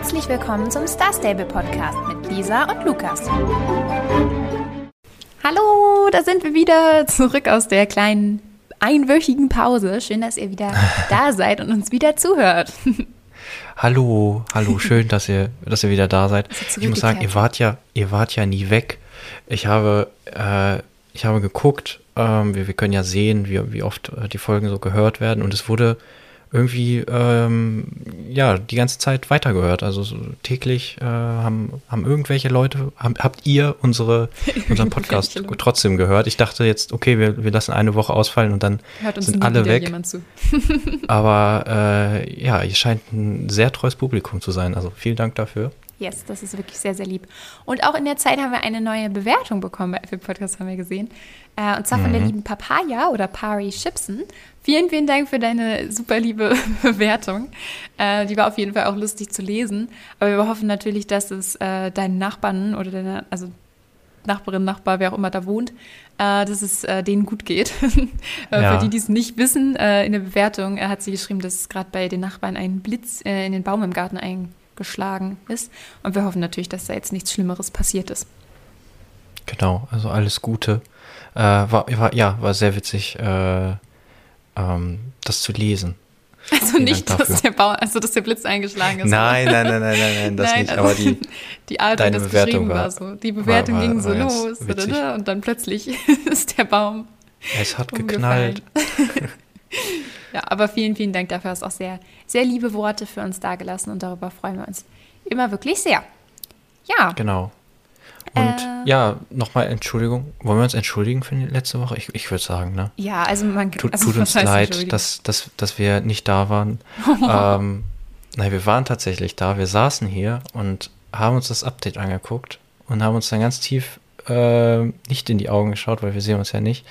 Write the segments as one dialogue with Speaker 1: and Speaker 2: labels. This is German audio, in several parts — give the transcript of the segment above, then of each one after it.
Speaker 1: Herzlich willkommen zum Star Stable Podcast mit Lisa und Lukas. Hallo, da sind wir wieder zurück aus der kleinen einwöchigen Pause. Schön, dass ihr wieder da seid und uns wieder zuhört.
Speaker 2: Hallo, hallo, schön, dass ihr, dass ihr wieder da seid. Ich muss sagen, ihr wart ja, ihr wart ja nie weg. Ich habe, äh, ich habe geguckt, ähm, wir, wir können ja sehen, wie, wie oft äh, die Folgen so gehört werden und es wurde irgendwie ähm, ja die ganze Zeit weitergehört. Also so täglich äh, haben, haben irgendwelche Leute, haben, habt ihr unsere, unseren Podcast trotzdem gehört? Ich dachte jetzt, okay, wir, wir lassen eine Woche ausfallen und dann sind alle weg. Aber äh, ja, ihr scheint ein sehr treues Publikum zu sein. Also vielen Dank dafür.
Speaker 1: Yes, das ist wirklich sehr, sehr lieb. Und auch in der Zeit haben wir eine neue Bewertung bekommen bei Apple Podcast, haben wir gesehen. Äh, und zwar von der mhm. lieben Papaya oder Pari Chipson. Vielen, vielen Dank für deine super liebe Bewertung. Äh, die war auf jeden Fall auch lustig zu lesen. Aber wir hoffen natürlich, dass es äh, deinen Nachbarn oder deine, also Nachbarin, Nachbar, wer auch immer da wohnt, dass es denen gut geht. Ja. Für die, die es nicht wissen, in der Bewertung hat sie geschrieben, dass es gerade bei den Nachbarn ein Blitz in den Baum im Garten eingeschlagen ist. Und wir hoffen natürlich, dass da jetzt nichts Schlimmeres passiert ist.
Speaker 2: Genau, also alles Gute. war, war, ja, war sehr witzig, ähm, das zu lesen.
Speaker 1: Also nicht, dass der, Bau, also dass der Blitz eingeschlagen ist.
Speaker 2: Nein, nein, nein, nein, nein, nein das nein, nicht. Also aber die,
Speaker 1: die Art, deine das Bewertung war, war, so. Die Bewertung war, war, ging so los oder, und dann plötzlich ist der Baum.
Speaker 2: Es hat geknallt.
Speaker 1: ja, aber vielen, vielen Dank dafür. Hast auch sehr, sehr liebe Worte für uns dagelassen und darüber freuen wir uns immer wirklich sehr. Ja.
Speaker 2: Genau. Und äh, ja, nochmal Entschuldigung. Wollen wir uns entschuldigen für die letzte Woche? Ich, ich würde sagen, ne?
Speaker 1: Ja, also man
Speaker 2: Tut,
Speaker 1: also
Speaker 2: tut uns leid, dass, dass, dass wir nicht da waren. ähm, nein, wir waren tatsächlich da. Wir saßen hier und haben uns das Update angeguckt und haben uns dann ganz tief äh, nicht in die Augen geschaut, weil wir sehen uns ja nicht.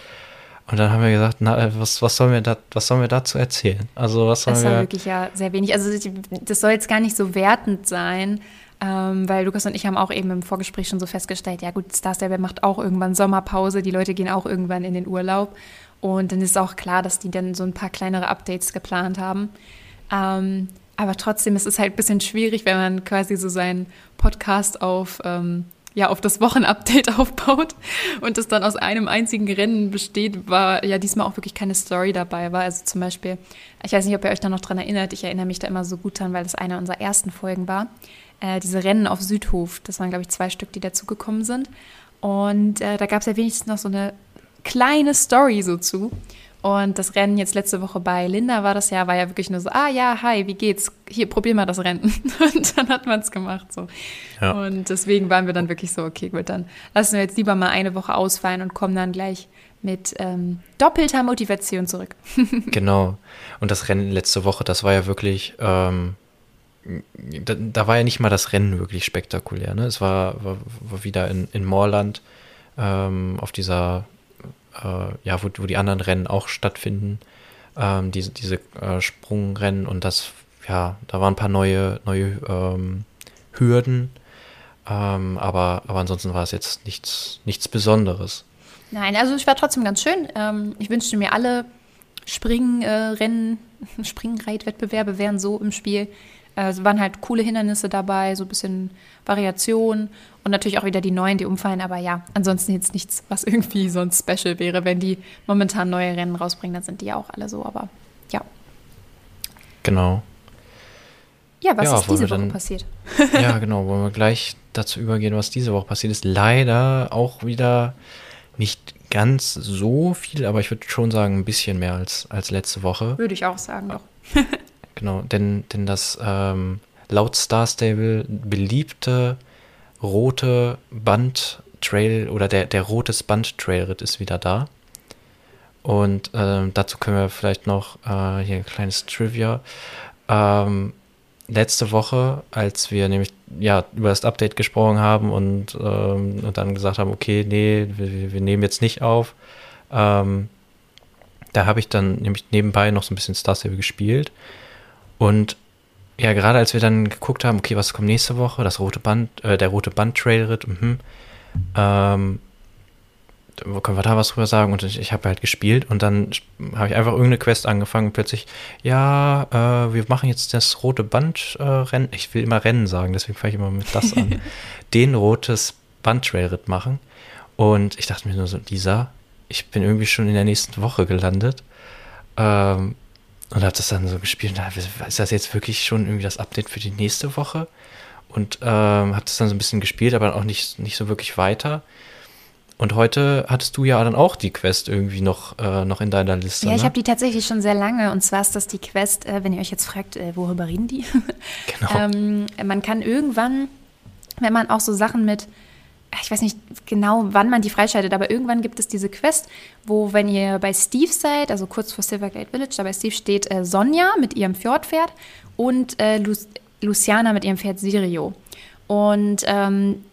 Speaker 2: Und dann haben wir gesagt, na, was, was, sollen wir da, was sollen wir dazu erzählen? Also was sollen
Speaker 1: das
Speaker 2: wir...
Speaker 1: War wirklich ja sehr wenig. Also das soll jetzt gar nicht so wertend sein, ähm, weil Lukas und ich haben auch eben im Vorgespräch schon so festgestellt, ja gut, Star Stable macht auch irgendwann Sommerpause, die Leute gehen auch irgendwann in den Urlaub. Und dann ist auch klar, dass die dann so ein paar kleinere Updates geplant haben. Ähm, aber trotzdem ist es halt ein bisschen schwierig, wenn man quasi so seinen Podcast auf, ähm, ja, auf das Wochenupdate aufbaut und es dann aus einem einzigen Rennen besteht, war ja diesmal auch wirklich keine Story dabei war. Also zum Beispiel, ich weiß nicht, ob ihr euch da noch dran erinnert, ich erinnere mich da immer so gut dran, weil das eine unserer ersten Folgen war äh, diese Rennen auf Südhof. Das waren, glaube ich, zwei Stück, die dazugekommen sind. Und äh, da gab es ja wenigstens noch so eine kleine Story so zu. Und das Rennen jetzt letzte Woche bei Linda war das ja, war ja wirklich nur so, ah ja, hi, wie geht's? Hier, probier mal das Rennen. Und dann hat man es gemacht so. Ja. Und deswegen waren wir dann wirklich so, okay, gut, dann lassen wir jetzt lieber mal eine Woche ausfallen und kommen dann gleich mit ähm, doppelter Motivation zurück.
Speaker 2: genau. Und das Rennen letzte Woche, das war ja wirklich ähm, da, da, war ja nicht mal das Rennen wirklich spektakulär. Ne? Es war, war, war wieder in, in Moorland ähm, auf dieser, äh, ja, wo, wo die anderen Rennen auch stattfinden, ähm, diese, diese äh, Sprungrennen und das, ja, da waren ein paar neue, neue ähm, Hürden, ähm, aber, aber ansonsten war es jetzt nichts, nichts Besonderes.
Speaker 1: Nein, also es war trotzdem ganz schön. Ähm, ich wünschte mir alle Springrennen, äh, Springreitwettbewerbe wären so im Spiel, es waren halt coole Hindernisse dabei, so ein bisschen Variation und natürlich auch wieder die neuen, die umfallen. Aber ja, ansonsten jetzt nichts, was irgendwie sonst special wäre. Wenn die momentan neue Rennen rausbringen, dann sind die ja auch alle so. Aber ja.
Speaker 2: Genau.
Speaker 1: Ja, was ja, ist diese Woche dann, passiert?
Speaker 2: ja, genau. Wollen wir gleich dazu übergehen, was diese Woche passiert ist. Leider auch wieder nicht ganz so viel, aber ich würde schon sagen, ein bisschen mehr als, als letzte Woche.
Speaker 1: Würde ich auch sagen, doch.
Speaker 2: Genau, denn, denn das ähm, laut Star Stable beliebte rote Band-Trail oder der, der rotes Band-Trailritt ist wieder da. Und ähm, dazu können wir vielleicht noch äh, hier ein kleines Trivia. Ähm, letzte Woche, als wir nämlich ja über das Update gesprochen haben und, ähm, und dann gesagt haben, okay, nee, wir, wir nehmen jetzt nicht auf, ähm, da habe ich dann nämlich nebenbei noch so ein bisschen Star Stable gespielt und ja, gerade als wir dann geguckt haben, okay, was kommt nächste Woche, das rote Band, äh, der rote Band Trailritt, mhm, ähm, können wir da was drüber sagen? Und ich, ich habe halt gespielt und dann habe ich einfach irgendeine Quest angefangen und plötzlich, ja, äh, wir machen jetzt das rote Band-Rennen. Äh, ich will immer Rennen sagen, deswegen fange ich immer mit das an. Den rotes Band-Trailritt machen. Und ich dachte mir nur so, Lisa, ich bin irgendwie schon in der nächsten Woche gelandet. Ähm, und habe das dann so gespielt. ist das jetzt wirklich schon irgendwie das Update für die nächste Woche? Und ähm, habe das dann so ein bisschen gespielt, aber auch nicht, nicht so wirklich weiter. Und heute hattest du ja dann auch die Quest irgendwie noch, äh, noch in deiner Liste.
Speaker 1: Ja, ich
Speaker 2: ne?
Speaker 1: habe die tatsächlich schon sehr lange. Und zwar ist das die Quest, äh, wenn ihr euch jetzt fragt, äh, worüber reden die? Genau. ähm, man kann irgendwann, wenn man auch so Sachen mit, ich weiß nicht genau, wann man die freischaltet, aber irgendwann gibt es diese Quest, wo, wenn ihr bei Steve seid, also kurz vor Silvergate Village, da bei Steve steht äh, Sonja mit ihrem Fjordpferd und äh, Lu Luciana mit ihrem Pferd Sirio. Und ähm,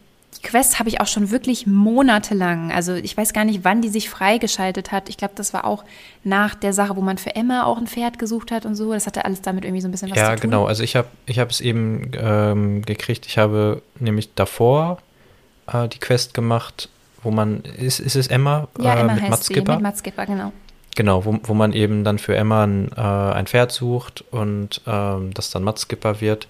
Speaker 1: Quest habe ich auch schon wirklich monatelang. Also ich weiß gar nicht, wann die sich freigeschaltet hat. Ich glaube, das war auch nach der Sache, wo man für Emma auch ein Pferd gesucht hat und so. Das hatte alles damit irgendwie so ein bisschen was
Speaker 2: ja,
Speaker 1: zu tun.
Speaker 2: Ja, genau. Also ich habe ich hab es eben ähm, gekriegt. Ich habe nämlich davor äh, die Quest gemacht, wo man, ist, ist es Emma?
Speaker 1: Ja, Emma
Speaker 2: äh, mit
Speaker 1: heißt mit Mats Skipper, genau.
Speaker 2: Genau, wo, wo man eben dann für Emma ein, äh, ein Pferd sucht und ähm, das dann Mats Skipper wird.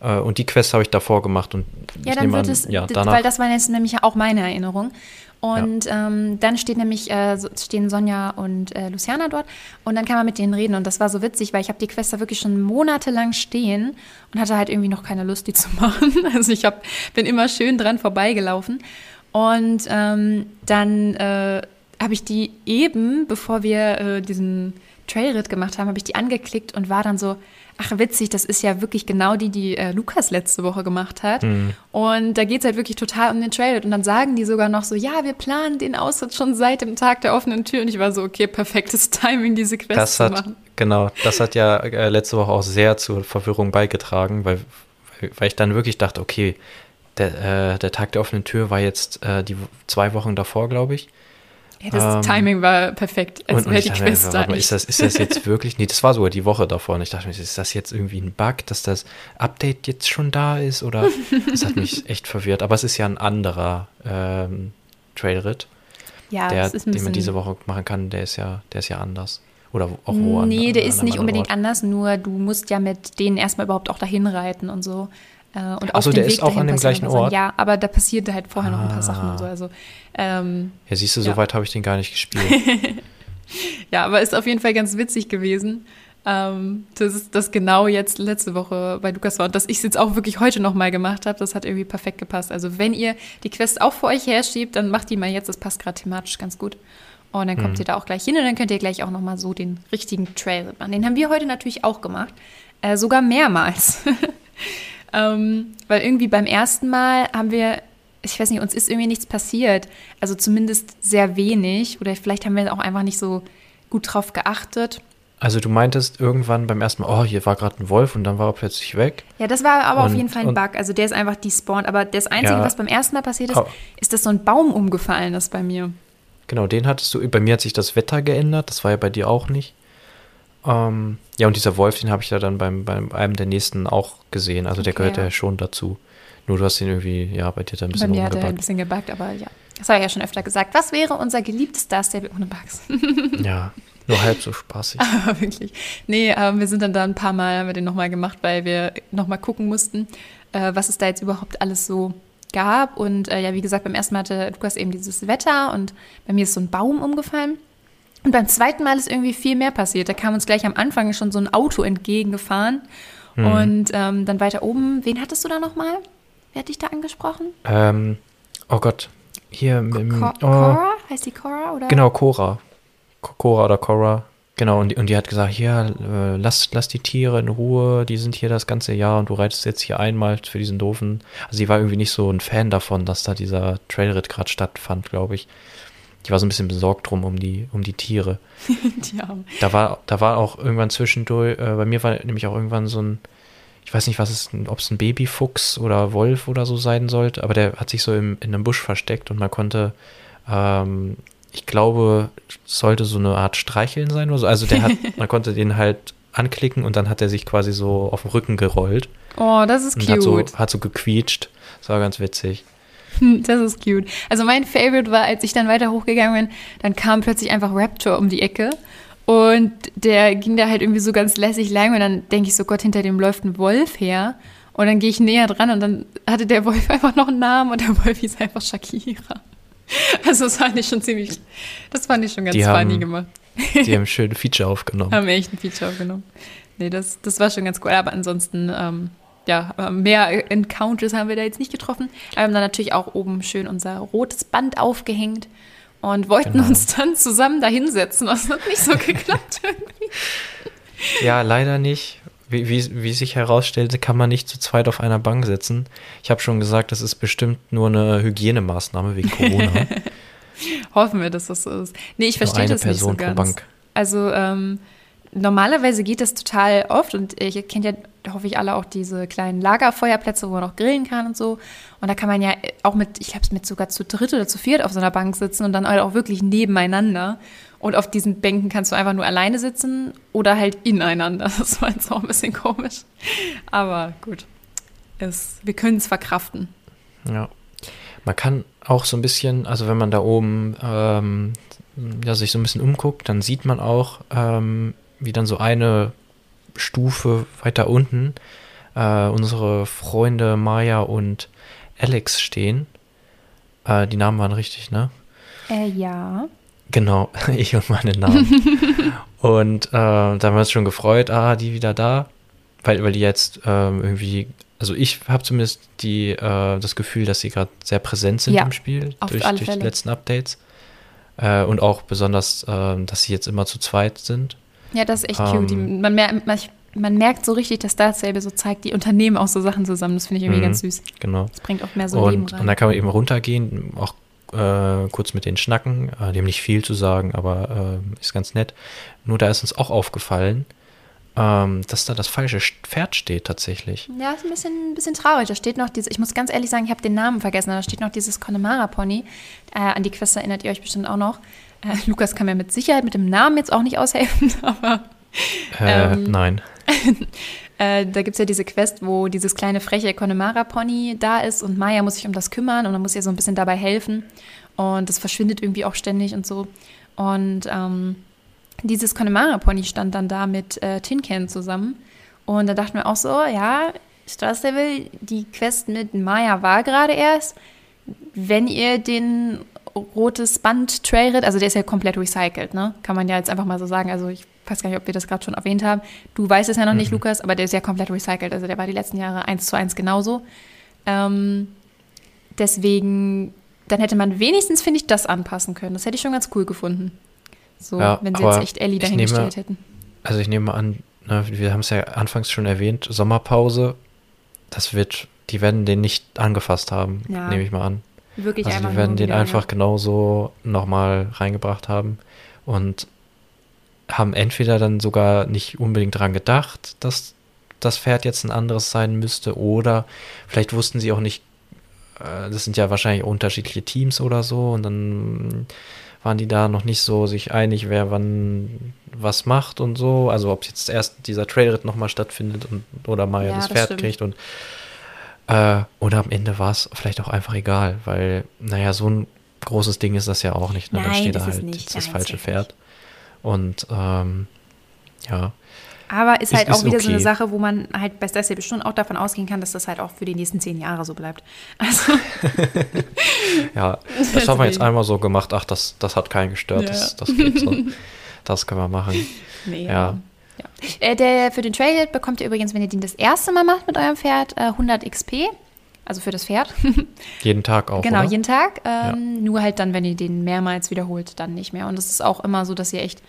Speaker 2: Äh, und die Quest habe ich davor gemacht und
Speaker 1: ja, dann wird
Speaker 2: an,
Speaker 1: es,
Speaker 2: ja, danach,
Speaker 1: weil das war jetzt nämlich auch meine Erinnerung. Und ja. ähm, dann steht nämlich, äh, stehen Sonja und äh, Luciana dort und dann kann man mit denen reden. Und das war so witzig, weil ich habe die Quest da wirklich schon monatelang stehen und hatte halt irgendwie noch keine Lust, die zu machen. Also ich hab, bin immer schön dran vorbeigelaufen. Und ähm, dann äh, habe ich die eben, bevor wir äh, diesen Trailritt gemacht haben, habe ich die angeklickt und war dann so, ach witzig, das ist ja wirklich genau die, die äh, Lukas letzte Woche gemacht hat. Mhm. Und da geht es halt wirklich total um den Trailer. Und dann sagen die sogar noch so, ja, wir planen den Austritt schon seit dem Tag der offenen Tür. Und ich war so, okay, perfektes Timing, diese Quest
Speaker 2: das
Speaker 1: zu
Speaker 2: hat,
Speaker 1: machen.
Speaker 2: Genau, das hat ja äh, letzte Woche auch sehr zur Verwirrung beigetragen, weil, weil ich dann wirklich dachte, okay, der, äh, der Tag der offenen Tür war jetzt äh, die zwei Wochen davor, glaube ich.
Speaker 1: Ja, das ähm, Timing war perfekt.
Speaker 2: Es wäre die Quest mir, ist, das, ist das jetzt wirklich? Nee, das war sogar die Woche davor. Und ich dachte mir, ist das jetzt irgendwie ein Bug, dass das Update jetzt schon da ist? Oder das hat mich echt verwirrt. Aber es ist ja ein anderer ähm, Trailritt.
Speaker 1: Ja,
Speaker 2: der,
Speaker 1: den
Speaker 2: man diese Woche machen kann, der ist ja, der ist ja anders. Oder auch wo
Speaker 1: Nee,
Speaker 2: an,
Speaker 1: der ist nicht unbedingt
Speaker 2: Ort.
Speaker 1: anders, nur du musst ja mit denen erstmal überhaupt auch dahin reiten und so. Äh, und
Speaker 2: Achso, der Weg ist auch an dem gleichen Ort.
Speaker 1: Ja, aber da passierte halt vorher ah. noch ein paar Sachen und so. Also, ähm,
Speaker 2: ja, siehst du,
Speaker 1: ja.
Speaker 2: so weit habe ich den gar nicht gespielt.
Speaker 1: ja, aber ist auf jeden Fall ganz witzig gewesen. Ähm, das ist das genau jetzt letzte Woche bei Lukas war und dass ich es jetzt auch wirklich heute nochmal gemacht habe, das hat irgendwie perfekt gepasst. Also wenn ihr die Quest auch vor euch herschiebt, dann macht die mal jetzt, das passt gerade thematisch ganz gut. Und dann kommt mhm. ihr da auch gleich hin und dann könnt ihr gleich auch nochmal so den richtigen Trail machen. Den haben wir heute natürlich auch gemacht, äh, sogar mehrmals. Ähm, weil irgendwie beim ersten Mal haben wir, ich weiß nicht, uns ist irgendwie nichts passiert. Also zumindest sehr wenig. Oder vielleicht haben wir auch einfach nicht so gut drauf geachtet.
Speaker 2: Also du meintest irgendwann beim ersten Mal, oh, hier war gerade ein Wolf und dann war er plötzlich weg.
Speaker 1: Ja, das war aber und, auf jeden Fall ein Bug. Also der ist einfach despawned. Aber das Einzige, ja, was beim ersten Mal passiert ist, oh. ist, dass so ein Baum umgefallen ist bei mir.
Speaker 2: Genau, den hattest du. Bei mir hat sich das Wetter geändert. Das war ja bei dir auch nicht. Ähm, ja, und dieser Wolf, den habe ich ja dann beim, beim einem der nächsten auch gesehen. Also der gehört ja schon dazu. Nur du hast ihn irgendwie, ja, bei dir da ein bisschen
Speaker 1: Bei mir hat er ein bisschen gebackt, aber ja. Das habe ich ja schon öfter gesagt. Was wäre unser geliebtes Star Stable ohne Bugs?
Speaker 2: ja, nur halb so spaßig.
Speaker 1: aber wirklich. Nee, ähm, wir sind dann da ein paar Mal, haben wir den nochmal gemacht, weil wir nochmal gucken mussten, äh, was es da jetzt überhaupt alles so gab. Und äh, ja, wie gesagt, beim ersten Mal hatte Lukas eben dieses Wetter und bei mir ist so ein Baum umgefallen. Und beim zweiten Mal ist irgendwie viel mehr passiert. Da kam uns gleich am Anfang schon so ein Auto entgegengefahren. Mhm. Und ähm, dann weiter oben, wen hattest du da nochmal? Wer hat dich da angesprochen?
Speaker 2: Ähm, oh Gott, hier.
Speaker 1: Ko oh. Cora? Heißt die Cora? Oder?
Speaker 2: Genau, Cora. Cora oder Cora. Genau, und die, und die hat gesagt, hier, äh, lass, lass die Tiere in Ruhe, die sind hier das ganze Jahr und du reitest jetzt hier einmal für diesen doofen. Also sie war irgendwie nicht so ein Fan davon, dass da dieser Trailritt gerade stattfand, glaube ich. Ich war so ein bisschen besorgt drum um die, um die Tiere. die Da war, da war auch irgendwann zwischendurch, äh, bei mir war nämlich auch irgendwann so ein, ich weiß nicht, was es, ob es ein Babyfuchs oder Wolf oder so sein sollte, aber der hat sich so im, in einem Busch versteckt und man konnte, ähm, ich glaube, sollte so eine Art Streicheln sein oder so. Also der hat, man konnte den halt anklicken und dann hat er sich quasi so auf den Rücken gerollt.
Speaker 1: Oh, das ist cute.
Speaker 2: Hat so, hat so gequietscht. Das war ganz witzig.
Speaker 1: Das ist cute. Also mein Favorite war, als ich dann weiter hochgegangen bin, dann kam plötzlich einfach Raptor um die Ecke und der ging da halt irgendwie so ganz lässig lang und dann denke ich so, Gott, hinter dem läuft ein Wolf her. Und dann gehe ich näher dran und dann hatte der Wolf einfach noch einen Namen und der Wolf hieß einfach Shakira. Also das fand ich schon ziemlich, das fand ich schon ganz
Speaker 2: Die
Speaker 1: funny
Speaker 2: haben-
Speaker 1: gemacht.
Speaker 2: Die haben schön Feature aufgenommen.
Speaker 1: Haben echt ein Feature aufgenommen. Nee, das, das war schon ganz cool. Aber ansonsten, ähm, ja, mehr Encounters haben wir da jetzt nicht getroffen. Wir haben dann natürlich auch oben schön unser rotes Band aufgehängt und wollten
Speaker 2: Genau.
Speaker 1: uns dann zusammen da hinsetzen. Das hat nicht so geklappt irgendwie.
Speaker 2: Ja, leider nicht. Wie, wie, wie sich herausstellte, kann man nicht zu zweit auf einer Bank sitzen. Ich habe schon gesagt, das ist bestimmt nur eine Hygienemaßnahme wegen Corona.
Speaker 1: Hoffen wir, dass das so ist. Nee, ich verstehe das nicht so ganz.
Speaker 2: Bank.
Speaker 1: Also ähm, normalerweise geht das total oft und ihr kennt ja, hoffe ich, alle auch diese kleinen Lagerfeuerplätze, wo man auch grillen kann und so. Und da kann man ja auch mit, ich glaube, mit sogar zu dritt oder zu viert auf so einer Bank sitzen und dann halt auch wirklich nebeneinander. Und auf diesen Bänken kannst du einfach nur alleine sitzen oder halt ineinander. Das war jetzt auch ein bisschen komisch. Aber gut, es, wir können es verkraften.
Speaker 2: Ja. Man kann auch so ein bisschen, also wenn man da oben ähm, ja, sich so ein bisschen umguckt, dann sieht man auch, ähm, wie dann so eine Stufe weiter unten äh, unsere Freunde Maya und Alex stehen. Äh, die Namen waren richtig, ne?
Speaker 1: Äh, ja.
Speaker 2: Genau, ich und meine Namen. und äh, da haben wir uns schon gefreut, ah, die wieder da. Weil, weil die jetzt ähm, irgendwie, also ich habe zumindest die, äh, das Gefühl, dass sie gerade sehr präsent sind
Speaker 1: Ja,
Speaker 2: im Spiel durch, durch die letzten Updates. Äh, und auch besonders, äh, dass sie jetzt immer zu zweit sind.
Speaker 1: Ja, das ist echt
Speaker 2: Ähm.
Speaker 1: cute. Man, mer man, man merkt so richtig, dass Star Stable so zeigt, die Unternehmen auch so Sachen zusammen. Das finde ich irgendwie
Speaker 2: Mhm.
Speaker 1: ganz süß.
Speaker 2: Genau.
Speaker 1: Das bringt auch mehr so Leben
Speaker 2: und,
Speaker 1: rein.
Speaker 2: und da kann man eben runtergehen, auch äh, kurz mit denen schnacken. Äh, die haben nicht viel zu sagen, aber äh, ist ganz nett. Nur da ist uns auch aufgefallen, ähm, dass da das falsche Pferd steht tatsächlich.
Speaker 1: ja, ist ein bisschen, ein bisschen traurig. Da steht noch dieses, ich muss ganz ehrlich sagen, ich habe den Namen vergessen, aber da steht noch dieses Connemara-Pony. Äh, an die Quest erinnert ihr euch bestimmt auch noch. Äh, Lukas kann mir mit Sicherheit mit dem Namen jetzt auch nicht aushelfen, aber
Speaker 2: Äh,
Speaker 1: Ähm,
Speaker 2: nein.
Speaker 1: Äh, da gibt es ja diese Quest, wo dieses kleine freche Connemara-Pony da ist und Maya muss sich um das kümmern und dann muss ihr so ein bisschen dabei helfen. Und das verschwindet irgendwie auch ständig und so. Und ähm, dieses Connemara-Pony stand dann da mit äh, Tin Can zusammen. Und da dachten wir auch so, ja, Stable, die Quest mit Maya war gerade erst. Wenn ihr den rotes Band Trailrit, also der ist ja komplett recycelt, ne? Kann man ja jetzt einfach mal so sagen. Also ich weiß gar nicht, ob wir das gerade schon erwähnt haben. Du weißt es ja noch nicht, Lukas, aber der ist ja komplett recycelt. Also der war die letzten Jahre eins zu eins genauso. Ähm, deswegen, dann hätte man wenigstens, finde ich, das anpassen können. Das hätte ich schon ganz cool gefunden. So,
Speaker 2: Ja,
Speaker 1: wenn sie jetzt echt Ellie dahingestellt
Speaker 2: nehme-
Speaker 1: hätten.
Speaker 2: Also ich nehme an, ne, wir haben es ja anfangs schon erwähnt, Sommerpause, das wird, die werden den nicht angefasst haben,
Speaker 1: Ja.
Speaker 2: nehme ich mal an.
Speaker 1: Wirklich
Speaker 2: Also
Speaker 1: einfach
Speaker 2: die werden den
Speaker 1: wieder,
Speaker 2: einfach
Speaker 1: ja.
Speaker 2: genauso nochmal reingebracht haben und haben entweder dann sogar nicht unbedingt dran gedacht, dass das Pferd jetzt ein anderes sein müsste oder vielleicht wussten sie auch nicht, äh, das sind ja wahrscheinlich unterschiedliche Teams oder so und dann waren die da noch nicht so sich einig, wer wann was macht und so. Also ob jetzt erst dieser Trailritt nochmal stattfindet und, oder Maya
Speaker 1: Ja,
Speaker 2: das
Speaker 1: das
Speaker 2: Pferd
Speaker 1: stimmt.
Speaker 2: kriegt und äh, oder am Ende war es vielleicht auch einfach egal, weil, naja, so ein großes Ding ist das ja auch nicht. Ne? dann
Speaker 1: Nein,
Speaker 2: steht da
Speaker 1: ist es
Speaker 2: halt
Speaker 1: nicht.
Speaker 2: das falsche Pferd. Und ähm, ja,
Speaker 1: Aber ist
Speaker 2: Ist-
Speaker 1: halt auch
Speaker 2: ist
Speaker 1: wieder so eine
Speaker 2: okay.
Speaker 1: Sache, wo man halt bei Stable schon auch davon ausgehen kann, dass das halt auch für die nächsten zehn Jahre so bleibt. Also,
Speaker 2: ja, das haben wir jetzt einmal so gemacht, ach, das, das hat keinen gestört,
Speaker 1: Ja.
Speaker 2: das, das geht so. Das können wir machen.
Speaker 1: nee,
Speaker 2: Ja.
Speaker 1: Ja. Äh, der, für den Trail bekommt ihr übrigens, wenn ihr den das erste Mal macht mit eurem Pferd, äh, 100 XP. Also für das Pferd.
Speaker 2: Jeden Tag auch.
Speaker 1: genau,
Speaker 2: oder?
Speaker 1: jeden Tag. Ähm, Nur halt dann, wenn ihr den mehrmals wiederholt, dann nicht mehr. Und es ist auch immer so, dass ihr echt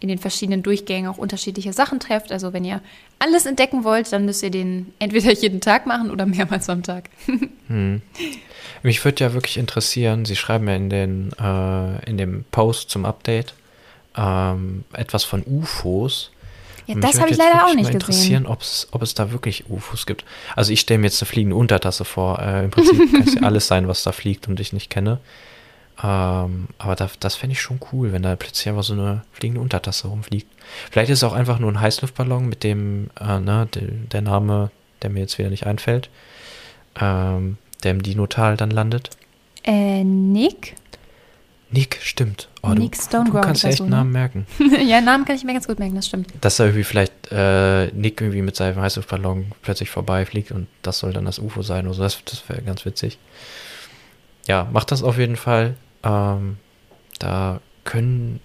Speaker 1: in den verschiedenen Durchgängen auch unterschiedliche Sachen trefft. Also wenn ihr alles entdecken wollt, dann müsst ihr den entweder jeden Tag machen oder mehrmals am Tag.
Speaker 2: Hm. Mich würde ja wirklich interessieren, Sie schreiben ja in, den, äh, in dem Post zum Update ähm, etwas von UFOs.
Speaker 1: Ja, das habe ich leider auch nicht
Speaker 2: mal
Speaker 1: gesehen.
Speaker 2: interessieren, ob's, ob es da wirklich UFOs gibt. Also ich stelle mir jetzt eine fliegende Untertasse vor. Äh, Im Prinzip kann es ja alles sein, was da fliegt und ich nicht kenne. Ähm, aber da, das fände ich schon cool, wenn da plötzlich einfach so eine fliegende Untertasse rumfliegt. Vielleicht ist es auch einfach nur ein Heißluftballon mit dem, äh, ne, der, der Name, der mir jetzt wieder nicht einfällt, ähm, der im Dinotal dann landet.
Speaker 1: Äh, Nick?
Speaker 2: Nick, stimmt.
Speaker 1: Oh, Nick
Speaker 2: du,
Speaker 1: Stoneground.
Speaker 2: Du kannst echt so, ne? Namen merken.
Speaker 1: ja, Namen kann ich mir ganz gut merken, das stimmt.
Speaker 2: Dass da irgendwie vielleicht äh, Nick irgendwie mit seinem Heißluftballon plötzlich vorbeifliegt und das soll dann das UFO sein oder so. Das, das wäre ganz witzig. Ja, macht das auf jeden Fall. Ähm, da können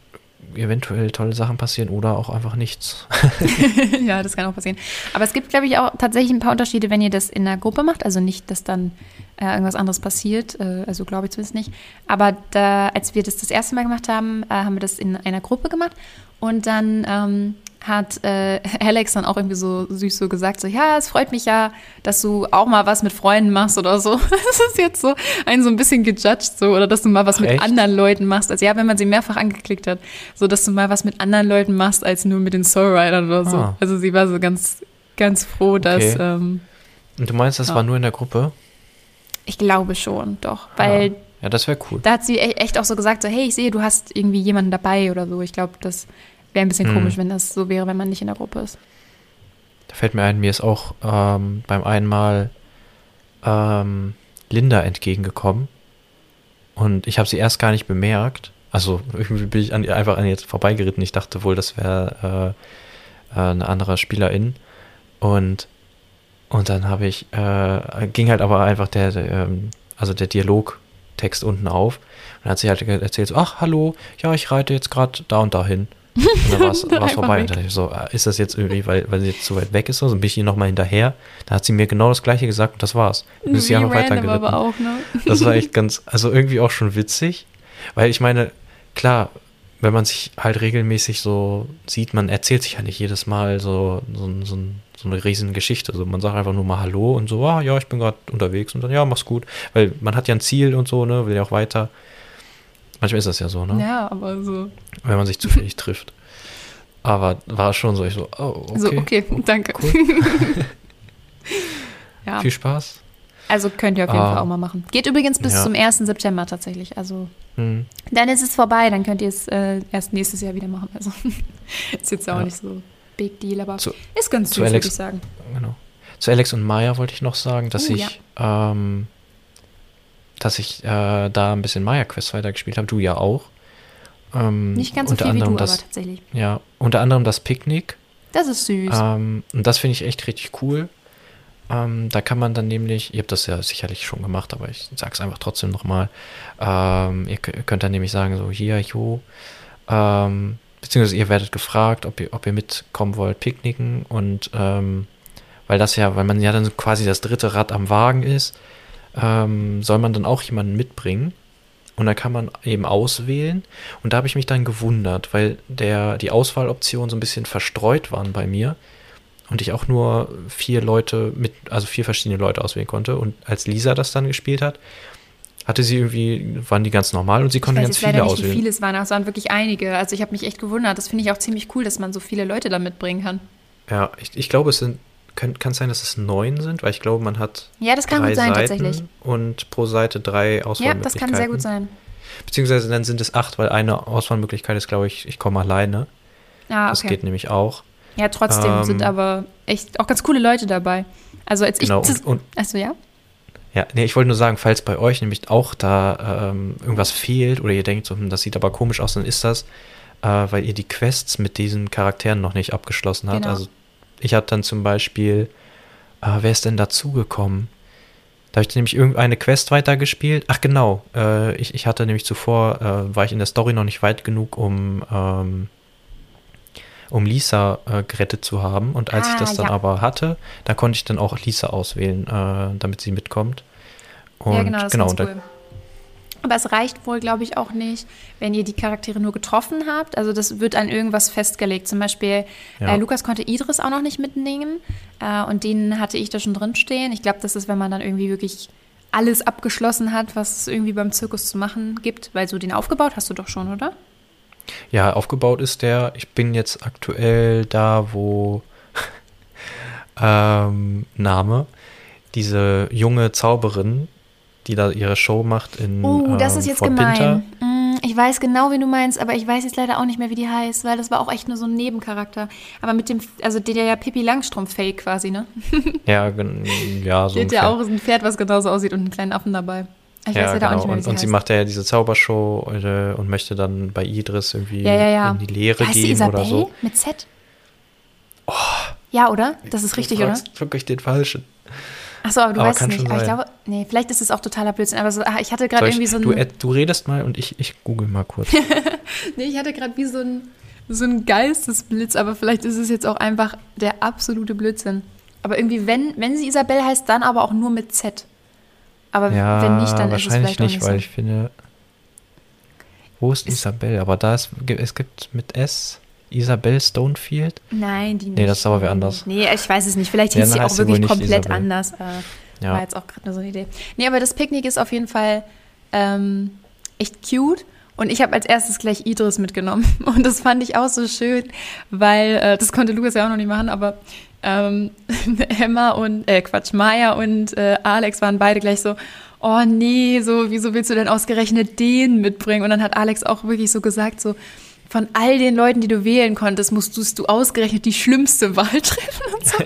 Speaker 2: eventuell tolle Sachen passieren oder auch einfach nichts.
Speaker 1: ja, das kann auch passieren. Aber es gibt, glaube ich, auch tatsächlich ein paar Unterschiede, wenn ihr das in einer Gruppe macht. Also nicht, dass dann äh, irgendwas anderes passiert. Äh, also glaube ich zumindest nicht. Aber da, als wir das das erste Mal gemacht haben, äh, haben wir das in einer Gruppe gemacht. Und dann ähm, hat äh, Alex dann auch irgendwie so süß so gesagt, so, ja, es freut mich ja, dass du auch mal was mit Freunden machst oder so. Das ist jetzt so ein so ein bisschen gejudged so, oder dass du mal was Ach, mit echt? anderen Leuten machst. Also ja, wenn man sie mehrfach angeklickt hat, so, dass du mal was mit anderen Leuten machst, als nur mit den Soulriders oder so. Ah. Also sie war so ganz, ganz froh, okay. dass... Ähm,
Speaker 2: Und du meinst, das ja. war nur in der Gruppe?
Speaker 1: Ich glaube schon, doch, weil...
Speaker 2: Ah. Ja, das wäre cool.
Speaker 1: Da hat sie e-, echt auch so gesagt, so, hey, ich sehe, du hast irgendwie jemanden dabei oder so. Ich glaube, das Wäre ein bisschen hm. komisch, wenn das so wäre, wenn man nicht in der Gruppe ist.
Speaker 2: Da fällt mir ein, mir ist auch ähm, beim einmal ähm, Linda entgegengekommen. Und ich habe sie erst gar nicht bemerkt. Also irgendwie bin ich an, einfach an ihr vorbeigeritten. Ich dachte wohl, das wäre äh, äh, eine andere Spielerin. Und, und dann habe ich, äh, ging halt aber einfach der, der ähm, also der Dialogtext unten auf. Und dann hat sie halt erzählt, so, ach, hallo, ja, ich reite jetzt gerade da und dahin. Und dann war es vorbei. Und dann ich so, ah, ist das jetzt irgendwie, weil, weil sie jetzt zu weit weg ist? So, bin ich ihr nochmal hinterher. Da hat sie mir genau das Gleiche gesagt und das war's. Und ist sie einfach weitergeritten. Aber auch, ne? Das war echt ganz, also irgendwie auch schon witzig. Weil ich meine, klar, wenn man sich halt regelmäßig so sieht, man erzählt sich ja nicht jedes Mal so, so, so, so eine riesen Geschichte. Also man sagt einfach nur mal Hallo und so, ah ja, ich bin gerade unterwegs und dann, ja, mach's gut. Weil man hat ja ein Ziel und so, ne, will ja auch weiter. Manchmal ist das ja so, ne?
Speaker 1: Ja, aber so.
Speaker 2: Wenn man sich zufällig trifft. Aber war schon so, ich so, oh, okay.
Speaker 1: So, okay, danke. Cool.
Speaker 2: ja. Viel Spaß.
Speaker 1: Also könnt ihr auf jeden ah, Fall auch mal machen. Geht übrigens bis ja. zum 1. September tatsächlich. Also hm. dann ist es vorbei, dann könnt ihr es äh, erst nächstes Jahr wieder machen. Also ist jetzt auch ja. nicht so Big Deal, aber zu, ist ganz süß, würde ich sagen.
Speaker 2: Genau. Zu Alex und Maya wollte ich noch sagen, dass uh, ich ja. ähm, dass ich äh, da ein bisschen Maya Quest weitergespielt habe, du ja auch.
Speaker 1: Ähm, Nicht ganz so viel wie du, das, aber tatsächlich.
Speaker 2: Ja, unter anderem das Picknick.
Speaker 1: Das ist süß.
Speaker 2: Ähm, und das finde ich echt richtig cool. Ähm, da kann man dann nämlich, ihr habt das ja sicherlich schon gemacht, aber ich sage es einfach trotzdem nochmal. Ähm, ihr könnt dann nämlich sagen, so hier, jo, ähm, beziehungsweise ihr werdet gefragt, ob ihr, ob ihr mitkommen wollt, picknicken und ähm, weil das ja, weil man ja dann quasi das dritte Rad am Wagen ist, ähm, soll man dann auch jemanden mitbringen. Und da kann man eben auswählen. Und da habe ich mich dann gewundert, weil der, die Auswahloptionen so ein bisschen verstreut waren bei mir. Und ich auch nur vier Leute mit, also vier verschiedene Leute auswählen konnte. Und als Lisa das dann gespielt hat, hatte sie irgendwie, waren die ganz normal und sie konnte ganz viele nicht, auswählen. Wie
Speaker 1: viele es waren, aber es waren wirklich einige. Also ich habe mich echt gewundert. Das finde ich auch ziemlich cool, dass man so viele Leute da mitbringen kann.
Speaker 2: Ja, ich, ich glaube, es sind kann, kann es sein, dass es neun sind, weil ich glaube, man hat
Speaker 1: ja, das kann drei gut sein, Seiten tatsächlich.
Speaker 2: und pro Seite drei Auswahlmöglichkeiten. Ja, das kann sehr gut sein. Beziehungsweise dann sind es acht, weil eine Auswahlmöglichkeit ist, glaube ich, ich komme alleine. Ah, okay. Das geht nämlich auch.
Speaker 1: Ja, trotzdem ähm, sind aber echt auch ganz coole Leute dabei. Also als genau, ich. Und, und, achso, ja?
Speaker 2: Ja, nee, ich wollte nur sagen, falls bei euch nämlich auch da ähm, irgendwas fehlt oder ihr denkt, so, hm, das sieht aber komisch aus, dann ist das, äh, weil ihr die Quests mit diesen Charakteren noch nicht abgeschlossen habt. Genau. Also ich hatte dann zum Beispiel, äh, wer ist denn dazugekommen? Da habe ich nämlich irgendeine Quest weitergespielt. Ach genau, äh, ich, ich hatte nämlich zuvor, äh, war ich in der Story noch nicht weit genug, um, ähm, um Lisa äh, gerettet zu haben. Und als ah, ich das dann ja. aber hatte, da konnte ich dann auch Lisa auswählen, äh, damit sie mitkommt.
Speaker 1: Und ja, genau, das genau, ist cool. Aber es reicht wohl, glaube ich, auch nicht, wenn ihr die Charaktere nur getroffen habt. Also das wird an irgendwas festgelegt. Zum Beispiel, ja. äh, Lukas konnte Idris auch noch nicht mitnehmen. Äh, und den hatte ich da schon drin stehen. Ich glaube, das ist, wenn man dann irgendwie wirklich alles abgeschlossen hat, was es irgendwie beim Zirkus zu machen gibt. Weil so den aufgebaut hast du doch schon, oder?
Speaker 2: Ja, aufgebaut ist der. Ich bin jetzt aktuell da, wo ähm, Name diese junge Zauberin die da ihre Show macht in
Speaker 1: Oh, das ist ähm, jetzt gemein. Mm, ich weiß genau, wie du meinst, aber ich weiß jetzt leider auch nicht mehr, wie die heißt, weil das war auch echt nur so ein Nebencharakter. Aber mit dem, also der ja Pippi Langstrumpf-Fake quasi, ne?
Speaker 2: ja, ja, so.
Speaker 1: Die hat ja auch ein Pferd, was genauso aussieht und einen kleinen Affen dabei. Ich
Speaker 2: ja,
Speaker 1: weiß
Speaker 2: genau.
Speaker 1: auch nicht mehr,
Speaker 2: und,
Speaker 1: sie
Speaker 2: und sie macht ja diese Zaubershow äh, und möchte dann bei Idris irgendwie
Speaker 1: Ja, ja, ja.
Speaker 2: in die Lehre
Speaker 1: heißt
Speaker 2: gehen oder so.
Speaker 1: mit Z? ja, oder? Das ist richtig,
Speaker 2: du
Speaker 1: oder?
Speaker 2: fragst wirklich den Falschen.
Speaker 1: Achso, aber du
Speaker 2: Aber
Speaker 1: weißt es nicht. Aber ich
Speaker 2: sein.
Speaker 1: glaube, nee, vielleicht ist es auch totaler Blödsinn. Aber so, ah, ich hatte gerade
Speaker 2: ich,
Speaker 1: irgendwie so ein.
Speaker 2: du, du redest mal und ich, ich google mal kurz.
Speaker 1: Nee, ich hatte gerade wie so ein, so ein Geistesblitz, aber vielleicht ist es jetzt auch einfach der absolute Blödsinn. Aber irgendwie, wenn, wenn sie Isabel heißt, dann aber auch nur mit Z. Aber
Speaker 2: ja,
Speaker 1: wenn nicht, dann ist es
Speaker 2: wahrscheinlich
Speaker 1: vielleicht
Speaker 2: nicht,
Speaker 1: nicht
Speaker 2: weil
Speaker 1: so.
Speaker 2: ich finde. Wo ist,
Speaker 1: Ist-
Speaker 2: Isabel? Aber da ist, es gibt mit S Isabel Stonefield.
Speaker 1: Nein, die nicht.
Speaker 2: Nee, das ist aber wer anders.
Speaker 1: Nee, ich weiß es nicht. Vielleicht hieß sie auch wirklich komplett
Speaker 2: Isabel.
Speaker 1: anders. Äh,
Speaker 2: Ja.
Speaker 1: War jetzt auch gerade nur so eine Idee. Nee, aber das Picknick ist auf jeden Fall ähm, echt cute. Und ich habe als erstes gleich Idris mitgenommen. Und das fand ich auch so schön, weil äh, das konnte Lukas ja auch noch nicht machen, aber ähm, Emma und, äh, Quatsch, Maya und äh, Alex waren beide gleich so, oh nee, so, wieso willst du denn ausgerechnet den mitbringen? Und dann hat Alex auch wirklich so gesagt, so, von all den Leuten, die du wählen konntest, musstest du ausgerechnet die schlimmste Wahl treffen und so.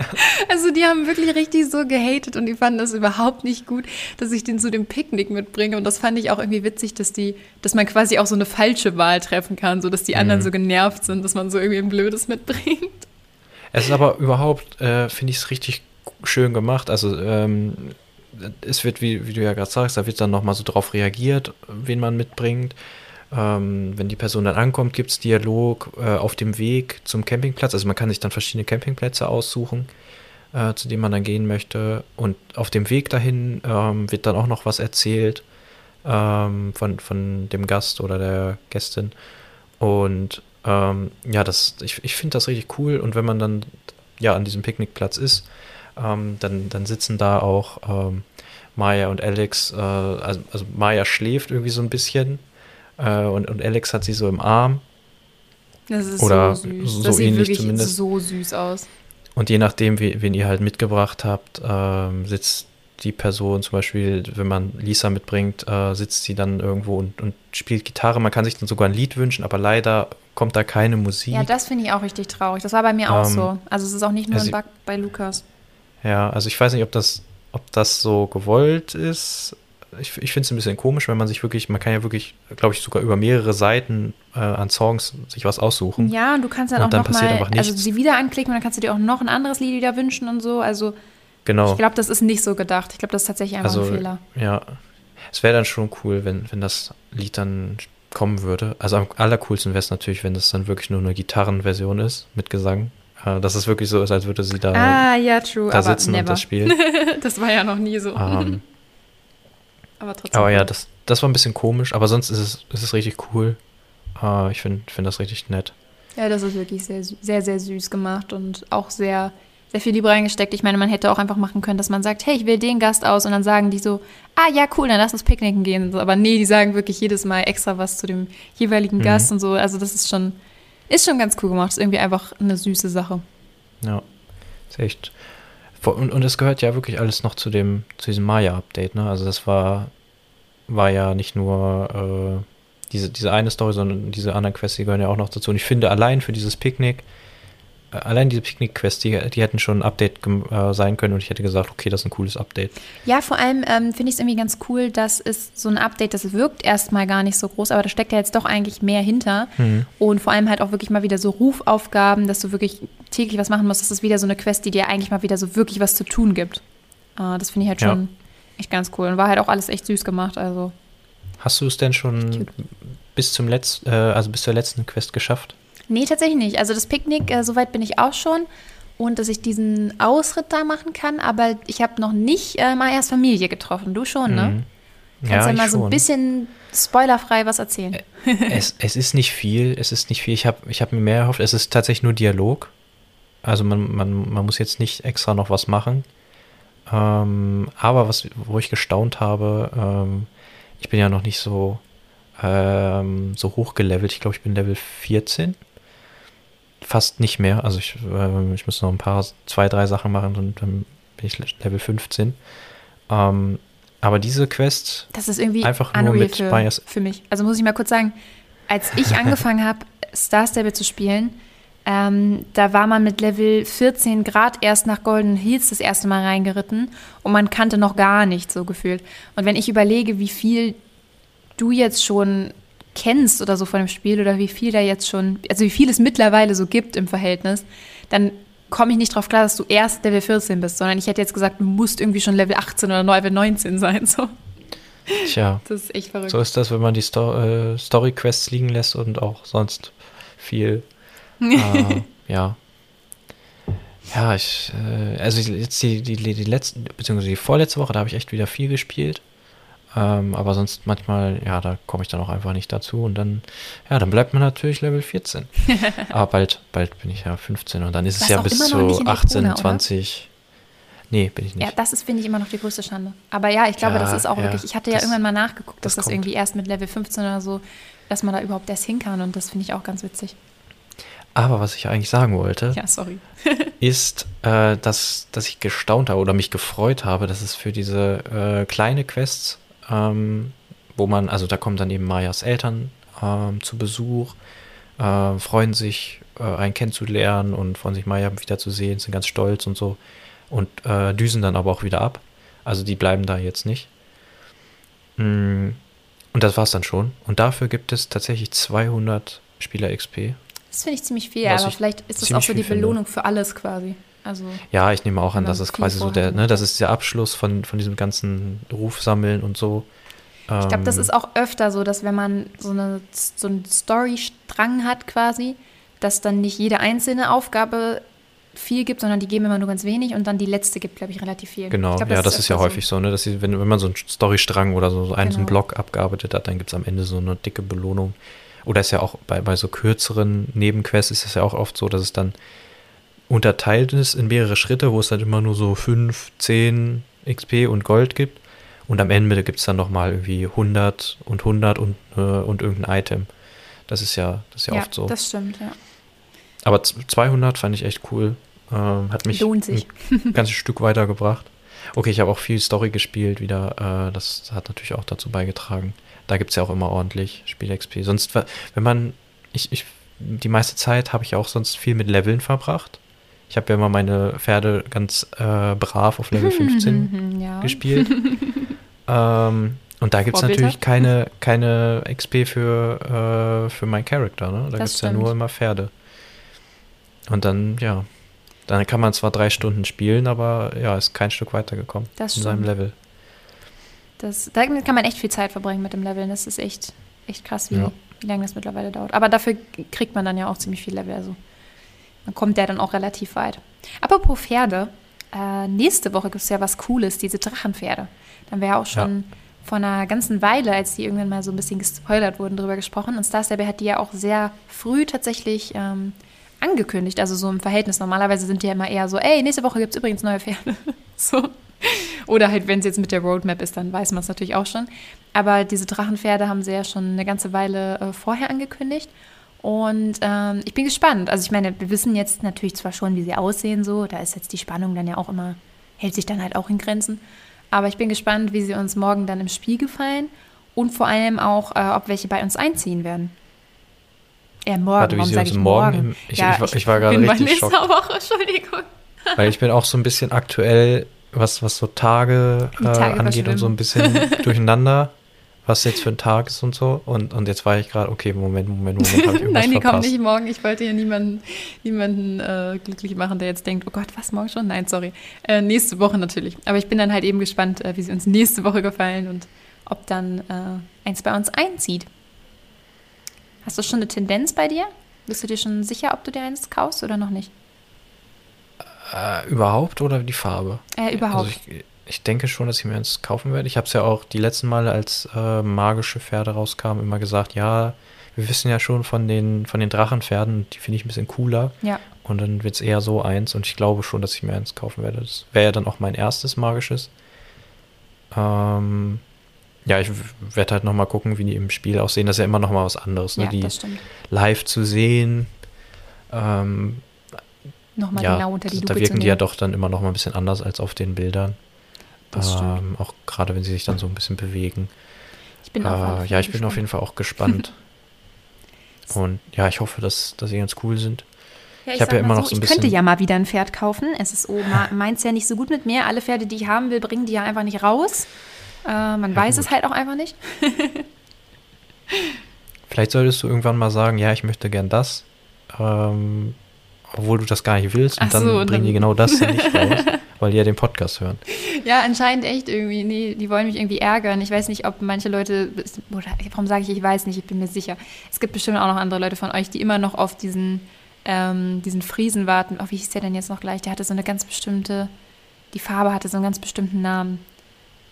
Speaker 1: Also die haben wirklich richtig so gehatet und die fanden das überhaupt nicht gut, dass ich den zu dem Picknick mitbringe. Und das fand ich auch irgendwie witzig, dass die, dass man quasi auch so eine falsche Wahl treffen kann, so dass die anderen
Speaker 2: Mhm.
Speaker 1: so genervt sind, dass man so irgendwie ein Blödes mitbringt.
Speaker 2: Es ist aber überhaupt, äh, finde ich es richtig schön gemacht. Also ähm, es wird, wie, wie du ja gerade sagst, da wird dann nochmal so drauf reagiert, wen man mitbringt. Ähm, wenn die Person dann ankommt, gibt es Dialog äh, auf dem Weg zum Campingplatz. Also man kann sich dann verschiedene Campingplätze aussuchen, äh, zu denen man dann gehen möchte. Und auf dem Weg dahin ähm, wird dann auch noch was erzählt ähm, von, von dem Gast oder der Gästin. Und ähm, ja, das, ich, ich finde das richtig cool. Und wenn man dann ja an diesem Picknickplatz ist, ähm, dann, dann sitzen da auch ähm, Maya und Alex. Äh, also, also Maya schläft irgendwie so ein bisschen äh, und, und Alex hat sie so im Arm.
Speaker 1: Das ist
Speaker 2: Oder
Speaker 1: so süß.
Speaker 2: so
Speaker 1: das sieht
Speaker 2: ähnlich
Speaker 1: wirklich
Speaker 2: zumindest.
Speaker 1: so süß aus.
Speaker 2: Und je nachdem, wen ihr halt mitgebracht habt, ähm, sitzt die Person zum Beispiel, wenn man Lisa mitbringt, äh, sitzt sie dann irgendwo und, und spielt Gitarre. Man kann sich dann sogar ein Lied wünschen, aber leider kommt da keine Musik.
Speaker 1: Ja, das finde ich auch richtig traurig. Das war bei mir auch
Speaker 2: Ähm,
Speaker 1: so. Also es ist auch nicht nur
Speaker 2: also
Speaker 1: ein Bug bei Lukas.
Speaker 2: Ja, also ich weiß nicht, ob das, ob das so gewollt ist. Ich, ich finde es ein bisschen komisch, wenn man sich wirklich, man kann ja wirklich, glaube ich, sogar über mehrere Seiten äh, an Songs sich was aussuchen.
Speaker 1: Ja, und du kannst dann
Speaker 2: Und
Speaker 1: auch
Speaker 2: dann
Speaker 1: noch
Speaker 2: passiert
Speaker 1: mal, also sie wieder anklicken und dann kannst du dir auch noch ein anderes Lied wieder wünschen und so. Also
Speaker 2: Genau.
Speaker 1: ich glaube, das ist nicht so gedacht. Ich glaube, das ist tatsächlich einfach
Speaker 2: Also,
Speaker 1: ein Fehler.
Speaker 2: Ja. Es wäre dann schon cool, wenn, wenn das Lied dann kommen würde. Also am allercoolsten wäre es natürlich, wenn das dann wirklich nur eine Gitarrenversion ist mit Gesang. Äh, dass es wirklich so ist, als würde sie da,
Speaker 1: Ah, ja, true.
Speaker 2: da sitzen und
Speaker 1: never.
Speaker 2: das spielen.
Speaker 1: das war ja noch nie so.
Speaker 2: ähm,
Speaker 1: aber trotzdem.
Speaker 2: aber ja, das, das war ein bisschen komisch, aber sonst ist es, ist es richtig cool. Äh, ich finde find das richtig nett.
Speaker 1: Ja, das ist wirklich sehr, sehr, sehr süß gemacht und auch sehr, sehr viel Liebe reingesteckt. Ich meine, man hätte auch einfach machen können, dass man sagt, hey, ich will den Gast aus und dann sagen die so, ah ja, cool, dann lass uns picknicken gehen. Aber nee, die sagen wirklich jedes Mal extra was zu dem jeweiligen
Speaker 2: Mhm.
Speaker 1: Gast und so. Also das ist schon, ist schon ganz cool gemacht. Ist irgendwie einfach eine süße Sache.
Speaker 2: Ja, ist echt. Und, und es gehört ja wirklich alles noch zu dem, zu diesem Maya-Update, ne? Also das war, war ja nicht nur äh, diese, diese eine Story, sondern diese anderen Quests, die gehören ja auch noch dazu. Und ich finde, allein für dieses Picknick, äh, allein diese Picknick-Quests, die, die hätten schon ein Update äh, sein können und ich hätte gesagt, okay, das ist ein cooles Update.
Speaker 1: Ja, vor allem ähm, finde ich es irgendwie ganz cool, dass es so ein Update, das wirkt erstmal gar nicht so groß, aber da steckt ja jetzt doch eigentlich mehr hinter.
Speaker 2: Mhm.
Speaker 1: Und vor allem halt auch wirklich mal wieder so Rufaufgaben, dass du wirklich täglich was machen musst. Das ist wieder so eine Quest, die dir eigentlich mal wieder so wirklich was zu tun gibt. Äh, das finde ich halt
Speaker 2: Ja.
Speaker 1: schon echt ganz cool. Und war halt auch alles echt süß gemacht. Also
Speaker 2: Hast du es denn schon bis zum letzten, äh, also bis zur letzten Quest geschafft?
Speaker 1: Nee, tatsächlich nicht. Also das Picknick, äh, soweit bin ich auch schon. Und dass ich diesen Ausritt da machen kann, aber ich habe noch nicht äh, Mayas Familie getroffen. Du schon, ne?
Speaker 2: Mhm.
Speaker 1: Kannst ja,
Speaker 2: ich
Speaker 1: mal so ein bisschen spoilerfrei was erzählen.
Speaker 2: es, es ist nicht viel, es ist nicht viel. Ich habe ich hab mir mehr erhofft, es ist tatsächlich nur Dialog. Also man, man, man muss jetzt nicht extra noch was machen. Ähm, aber was, wo ich gestaunt habe, ähm, ich bin ja noch nicht so, ähm, so hoch gelevelt. Ich glaube, ich bin Level 14. Fast nicht mehr. Also ich, ähm, ich muss noch ein paar, zwei, drei Sachen machen und dann bin ich Level 15. Ähm, aber diese Quest,
Speaker 1: Das ist irgendwie
Speaker 2: Einfach nur mit
Speaker 1: für,
Speaker 2: Bias.
Speaker 1: für mich. Also muss ich mal kurz sagen, als ich angefangen habe, Star Stable zu spielen, Ähm, da war man mit Level 14 Grad erst nach Golden Hills das erste Mal reingeritten und man kannte noch gar nichts so gefühlt. Und wenn ich überlege, wie viel du jetzt schon kennst oder so von dem Spiel oder wie viel da jetzt schon, also wie viel es mittlerweile so gibt im Verhältnis, dann komme ich nicht drauf klar, dass du erst Level 14 bist, sondern ich hätte jetzt gesagt, du musst irgendwie schon Level 18 oder Level 19 sein. So.
Speaker 2: Tja,
Speaker 1: Das ist echt verrückt.
Speaker 2: so ist das, wenn man die Sto äh, Story-Quests liegen lässt und auch sonst viel. Äh, ja. Ja, ich, äh, also jetzt die, die, die letzte, beziehungsweise die vorletzte Woche, da habe ich echt wieder viel gespielt. Ähm, aber sonst manchmal, ja, da komme ich dann auch einfach nicht dazu und dann, ja, dann bleibt man natürlich Level 14. aber bald, bald bin ich ja 15 und dann ist es ja bis zu
Speaker 1: in
Speaker 2: 18,
Speaker 1: Epona, oder?
Speaker 2: 20. Nee, bin ich nicht.
Speaker 1: Ja, das ist, finde ich, immer noch die größte Schande. Aber ja, ich glaube,
Speaker 2: Ja,
Speaker 1: das ist auch
Speaker 2: ja,
Speaker 1: wirklich. Ich hatte ja
Speaker 2: das-
Speaker 1: irgendwann mal nachgeguckt, dass
Speaker 2: das
Speaker 1: das, irgendwie erst mit Level 15 oder so, dass man da überhaupt erst hin kann. Und das finde ich auch ganz witzig.
Speaker 2: Aber was ich eigentlich sagen wollte,
Speaker 1: Ja, sorry.
Speaker 2: ist, äh, dass, dass ich gestaunt habe oder mich gefreut habe, dass es für diese äh, kleine Quests, ähm, wo man, also da kommen dann eben Mayas Eltern ähm, zu Besuch, äh, freuen sich, äh, einen kennenzulernen und freuen sich, Maya wiederzusehen, sind ganz stolz und so und äh, düsen dann aber auch wieder ab. Also die bleiben da jetzt nicht. Mm, Und das war's dann schon. Und dafür gibt es tatsächlich 200 Spieler XP.
Speaker 1: Das finde ich ziemlich viel,
Speaker 2: Was
Speaker 1: aber
Speaker 2: ich
Speaker 1: vielleicht ist das auch so die
Speaker 2: finde.
Speaker 1: Belohnung für alles quasi. Also,
Speaker 2: Ja, ich nehme auch an,
Speaker 1: Wenn
Speaker 2: dass es quasi so der, ne, das ist der Abschluss von, von diesem ganzen Rufsammeln und so.
Speaker 1: ich glaube, das
Speaker 2: Ähm,
Speaker 1: ist auch öfter so, dass wenn man so, eine, so einen Storystrang hat quasi, dass dann nicht jede einzelne Aufgabe viel gibt, sondern die geben immer nur ganz wenig und dann die letzte gibt, glaube ich, relativ viel.
Speaker 2: Genau,
Speaker 1: glaub,
Speaker 2: ja, das ist ja
Speaker 1: öfter
Speaker 2: häufig so, ne, dass sie, wenn, wenn man so einen Storystrang oder so, so einen, so einen
Speaker 1: Genau.
Speaker 2: Block abgearbeitet hat, dann gibt es am Ende so eine dicke Belohnung. Oder ist ja auch bei, bei so kürzeren Nebenquests ist es ja auch oft so, dass es dann unterteilt ist in mehrere Schritte, wo es dann immer nur so 5, 10 XP und Gold gibt. Und am Ende gibt es dann nochmal irgendwie 100 und 100 und, äh, und irgendein Item. Das ist ja, das ist ja,
Speaker 1: Ja,
Speaker 2: oft so.
Speaker 1: das stimmt, ja.
Speaker 2: Aber z- 200 fand ich echt cool. Ähm, hat mich
Speaker 1: Lohnt sich.
Speaker 2: ein ganzes Stück weitergebracht. Okay, ich habe auch viel Story gespielt wieder. Äh, das hat natürlich auch dazu beigetragen. Da gibt es ja auch immer ordentlich Spiel-XP. Sonst, wenn man, ich, ich, die meiste Zeit habe ich auch sonst viel mit Leveln verbracht. Ich habe ja immer meine Pferde ganz äh, brav auf Level 15
Speaker 1: ja.
Speaker 2: gespielt. ähm, und da gibt es natürlich keine, keine XP für, äh, für meinen Charakter. Ne? Da gibt es ja nur immer Pferde. Und dann, ja, dann kann man zwar drei Stunden spielen, aber ja, ist kein Stück weitergekommen
Speaker 1: Das
Speaker 2: in seinem
Speaker 1: stimmt.
Speaker 2: Level.
Speaker 1: Das, da kann man echt viel Zeit verbringen mit dem Leveln. Das ist echt, echt krass, wie,
Speaker 2: Ja.
Speaker 1: wie lange das mittlerweile dauert. Aber dafür kriegt man dann ja auch ziemlich viel Level. Also man kommt ja dann auch relativ weit. Apropos Pferde, äh, nächste Woche gibt es ja was Cooles, diese Drachenpferde. Dann wäre ja auch schon vor einer ganzen Weile, als die irgendwann mal so ein bisschen gespoilert wurden, drüber gesprochen. Und Star Stable hat die ja auch sehr früh tatsächlich ähm, angekündigt, also so im Verhältnis. Normalerweise sind die ja immer eher so, ey, nächste Woche gibt es übrigens neue Pferde. so. Oder halt, wenn es jetzt mit der Roadmap ist, dann weiß man es natürlich auch schon. Aber diese Drachenpferde haben sie ja schon eine ganze Weile äh, vorher angekündigt. Und ähm, ich bin gespannt. Also ich meine, wir wissen jetzt natürlich zwar schon, wie sie aussehen so. Da ist jetzt die Spannung dann ja auch immer, hält sich dann halt auch in Grenzen. Aber ich bin gespannt, wie sie uns morgen dann im Spiel gefallen. Und vor allem auch, äh, ob welche bei uns einziehen werden. Ja, morgen.
Speaker 2: Warte, wie sie uns
Speaker 1: ich
Speaker 2: morgen im- ich-
Speaker 1: ja,
Speaker 2: ich war- ich war gerade richtig schockt.
Speaker 1: Woche, Entschuldigung.
Speaker 2: Weil ich bin auch so ein bisschen aktuell, was, was so Tage, äh,
Speaker 1: Tage
Speaker 2: angeht und so ein bisschen durcheinander, was jetzt für ein Tag ist und so. Und, und jetzt war ich gerade, okay, Moment, Moment, Moment, habe ich irgendwas
Speaker 1: Nein, die kommen nicht morgen. Ich wollte hier niemanden, niemanden äh, glücklich machen, der jetzt denkt, oh Gott, was, morgen schon? Nein, sorry. Äh, nächste Woche natürlich. Aber ich bin dann halt eben gespannt, äh, wie sie uns nächste Woche gefallen und ob dann äh, eins bei uns einzieht. Hast du schon eine Tendenz bei dir? Bist du dir schon sicher, ob du dir eins kaufst oder noch nicht?
Speaker 2: Äh, überhaupt oder die Farbe?
Speaker 1: Äh, überhaupt.
Speaker 2: Also ich, ich denke schon, dass ich mir eins kaufen werde. Ich habe es ja auch die letzten Male, als äh, magische Pferde rauskamen, immer gesagt, ja, wir wissen ja schon von den, von den Drachenpferden, die finde ich ein bisschen cooler.
Speaker 1: ja.
Speaker 2: Und dann wird es eher so eins und ich glaube schon, dass ich mir eins kaufen werde. Das wäre ja dann auch mein erstes magisches. Ähm, ja, ich werde halt nochmal gucken, wie die im Spiel aussehen. Das ist ja immer nochmal was anderes, ne?
Speaker 1: ja,
Speaker 2: die live zu sehen. Ähm,
Speaker 1: Nochmal
Speaker 2: ja,
Speaker 1: genau unter die Lupe
Speaker 2: da wirken die ja doch dann immer noch mal ein bisschen anders als auf den Bildern. Ähm, auch gerade wenn sie sich dann so ein bisschen bewegen.
Speaker 1: Ich bin auf
Speaker 2: Äh,
Speaker 1: Fälle
Speaker 2: ja, ich bin auf
Speaker 1: gespannt.
Speaker 2: jeden Fall auch gespannt. Und ja, ich hoffe, dass, dass sie ganz cool sind.
Speaker 1: Ja,
Speaker 2: Ich habe
Speaker 1: sag
Speaker 2: ja immer noch so ein
Speaker 1: ich
Speaker 2: bisschen-
Speaker 1: könnte ja mal wieder ein Pferd kaufen. Es ist oh, meins ja nicht so gut mit mir. Alle Pferde, die ich haben will, bringen die ja einfach nicht raus. Äh, man weiß
Speaker 2: gut.
Speaker 1: es halt auch einfach nicht.
Speaker 2: Vielleicht solltest du irgendwann mal sagen, ja, ich möchte gern das, ähm, obwohl du das gar nicht willst und
Speaker 1: Ach
Speaker 2: dann
Speaker 1: so,
Speaker 2: bringen
Speaker 1: dann-
Speaker 2: die genau das dann nicht raus, weil die ja den Podcast hören.
Speaker 1: Ja, anscheinend echt irgendwie. Nee, die wollen mich irgendwie ärgern. Ich weiß nicht, ob manche Leute, oder warum sage ich, ich weiß nicht, ich bin mir sicher. Es gibt bestimmt auch noch andere Leute von euch, die immer noch auf diesen, ähm, diesen Friesen warten. Oh, wie hieß der denn jetzt noch gleich? Der hatte so eine ganz bestimmte, die Farbe hatte so einen ganz bestimmten Namen.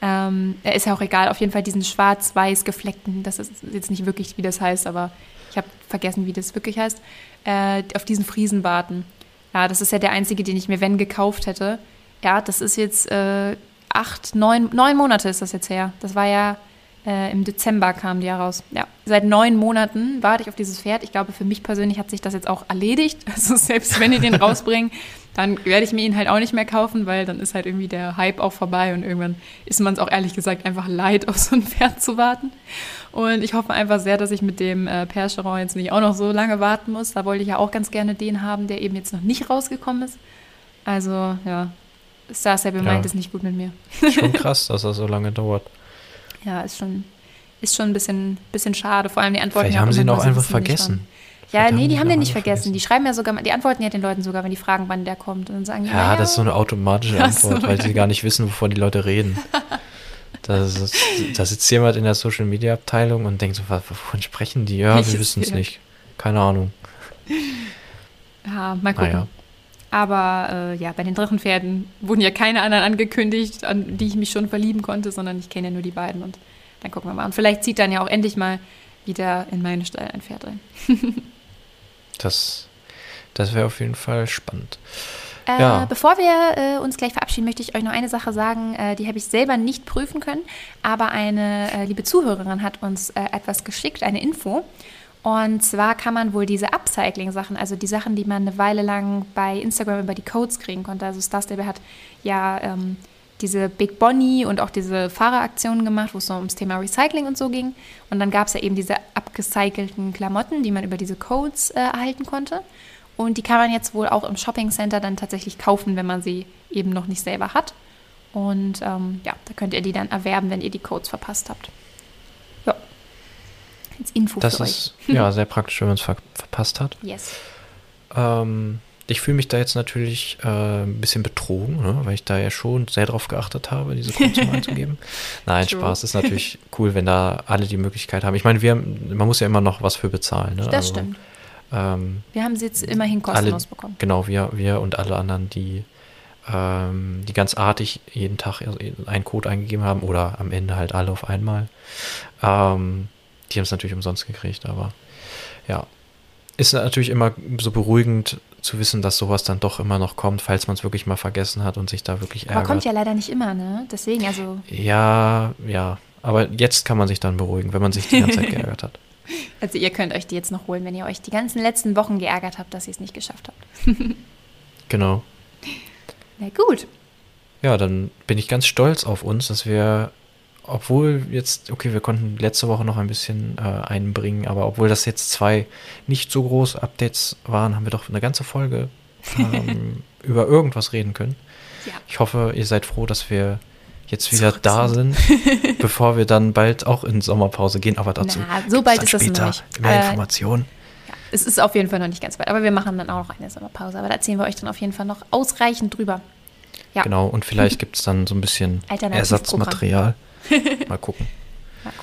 Speaker 1: Ähm, er ist ja auch egal, auf jeden Fall diesen schwarz-weiß gefleckten, das ist jetzt nicht wirklich, wie das heißt, aber ich habe vergessen, wie das wirklich heißt, äh, auf diesen Friesen warten. Ja, das ist ja der einzige, den ich mir, wenn, gekauft hätte. Ja, das ist jetzt äh, acht, neun, neun Monate ist das jetzt her. Das war ja äh, im Dezember kam die ja raus. Ja, seit neun Monaten warte ich auf dieses Pferd. Ich glaube, für mich persönlich hat sich das jetzt auch erledigt. Also selbst wenn die den rausbringen, dann werde ich mir ihn halt auch nicht mehr kaufen, weil dann ist halt irgendwie der Hype auch vorbei und irgendwann ist man es auch ehrlich gesagt einfach leid, auf so ein Pferd zu warten. Und ich hoffe einfach sehr, dass ich mit dem äh, Percheron jetzt nicht auch noch so lange warten muss. Da wollte ich ja auch ganz gerne den haben, der eben jetzt noch nicht rausgekommen ist. Also, ja, Star Stable
Speaker 2: Ja.
Speaker 1: meint es nicht gut mit mir.
Speaker 2: Schon krass, dass das so lange dauert.
Speaker 1: Ja, ist schon, ist schon ein bisschen, bisschen schade. Vor allem die Antworten.
Speaker 2: Vielleicht haben sie ihn auch einfach vergessen.
Speaker 1: Ja,
Speaker 2: Vielleicht
Speaker 1: nee, die haben den nicht
Speaker 2: einfach
Speaker 1: vergessen. Die schreiben ja sogar, die antworten ja den Leuten sogar, wenn die fragen, wann der kommt. Und dann sagen die,
Speaker 2: Ja,
Speaker 1: naja,
Speaker 2: das ist so eine automatische
Speaker 1: so,
Speaker 2: Antwort, weil sie gar nicht wissen, wovon die Leute reden. Das ist, da sitzt jemand in der Social Media Abteilung und denkt so, "Was- wovon sprechen die? Ja,
Speaker 1: Welches
Speaker 2: wir wissen es nicht. Keine Ahnung.
Speaker 1: Ja, mal gucken.
Speaker 2: Naja.
Speaker 1: Aber äh, ja, bei den Drachenpferden wurden ja keine anderen angekündigt, an die ich mich schon verlieben konnte, sondern ich kenne ja nur die beiden und dann gucken wir mal. Und vielleicht zieht dann ja auch endlich mal wieder in meine Stall ein Pferd rein.
Speaker 2: Das, das wäre auf jeden Fall spannend.
Speaker 1: Äh,
Speaker 2: Ja.
Speaker 1: Bevor wir äh, uns gleich verabschieden, möchte ich euch noch eine Sache sagen, äh, die habe ich selber nicht prüfen können, aber eine äh, liebe Zuhörerin hat uns äh, etwas geschickt, eine Info. Und zwar kann man wohl diese Upcycling-Sachen, also die Sachen, die man eine Weile lang bei Instagram über die Codes kriegen konnte. Also Star Stable hat ja ähm, diese Big Bonnie und auch diese Fahreraktionen gemacht, wo es so ums Thema Recycling und so ging. Und dann gab es ja eben diese abgecycelten Klamotten, die man über diese Codes äh, erhalten konnte. Und die kann man jetzt wohl auch im Shopping Center dann tatsächlich kaufen, wenn man sie eben noch nicht selber hat. Und ähm, ja, da könnt ihr die dann erwerben, wenn ihr die Codes verpasst habt. Ja. Als Info
Speaker 2: Das
Speaker 1: für
Speaker 2: ist ja sehr praktisch, wenn man es ver verpasst hat.
Speaker 1: Yes.
Speaker 2: Ähm, ich fühle mich da jetzt natürlich äh, ein bisschen betrogen, ne, weil ich da ja schon sehr drauf geachtet habe, diese mal einzugeben. Nein,
Speaker 1: True.
Speaker 2: Spaß. Ist natürlich cool, wenn da alle die Möglichkeit haben. Ich meine, wir haben, man muss ja immer noch was für bezahlen. Ne?
Speaker 1: Das
Speaker 2: Also,
Speaker 1: stimmt.
Speaker 2: Ähm,
Speaker 1: Wir haben sie jetzt immerhin kostenlos bekommen.
Speaker 2: Genau, wir, wir und alle anderen, die, ähm, die ganz artig jeden Tag einen Code eingegeben haben oder am Ende halt alle auf einmal. Ähm, die haben es natürlich umsonst gekriegt, aber ja. Ist natürlich immer so beruhigend zu wissen, dass sowas dann doch immer noch kommt, falls man es wirklich mal vergessen hat und sich da wirklich
Speaker 1: Aber
Speaker 2: ärgert.
Speaker 1: kommt ja leider nicht immer, ne? Deswegen, also,
Speaker 2: ja, ja. Aber jetzt kann man sich dann beruhigen, wenn man sich die ganze Zeit geärgert hat.
Speaker 1: also ihr könnt euch die jetzt noch holen, wenn ihr euch die ganzen letzten Wochen geärgert habt, dass ihr es nicht geschafft habt.
Speaker 2: Genau.
Speaker 1: Na gut.
Speaker 2: Ja, dann bin ich ganz stolz auf uns, dass wir, obwohl jetzt, okay, wir konnten letzte Woche noch ein bisschen äh, einbringen, aber obwohl das jetzt zwei nicht so große Updates waren, haben wir doch eine ganze Folge ähm, über irgendwas reden können.
Speaker 1: Ja.
Speaker 2: Ich hoffe, ihr seid froh, dass wir jetzt wieder
Speaker 1: Zurück
Speaker 2: da
Speaker 1: sind.
Speaker 2: sind, bevor wir dann bald auch in Sommerpause gehen. Aber dazu
Speaker 1: Na, so bald ist das noch
Speaker 2: später
Speaker 1: nicht.
Speaker 2: mehr
Speaker 1: Aber-
Speaker 2: Informationen.
Speaker 1: Ja, es ist auf jeden Fall noch nicht ganz weit, aber wir machen dann auch noch eine Sommerpause. Aber da erzählen wir euch dann auf jeden Fall noch ausreichend drüber. Ja.
Speaker 2: Genau, und vielleicht gibt es dann so ein bisschen. Ersatzmaterial. Mal gucken.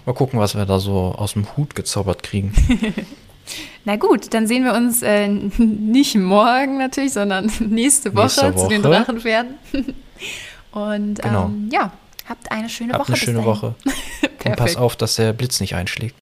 Speaker 2: Mal gucken, was wir da so aus dem Hut gezaubert kriegen.
Speaker 1: Na gut, dann sehen wir uns äh, nicht morgen natürlich, sondern nächste Woche,
Speaker 2: Nächste
Speaker 1: zu den
Speaker 2: Woche.
Speaker 1: Drachenpferden. Und
Speaker 2: Genau.
Speaker 1: ähm, ja, habt eine schöne
Speaker 2: Habt
Speaker 1: Woche.
Speaker 2: eine schöne
Speaker 1: dahin.
Speaker 2: Woche. Und pass auf, dass der Blitz nicht einschlägt.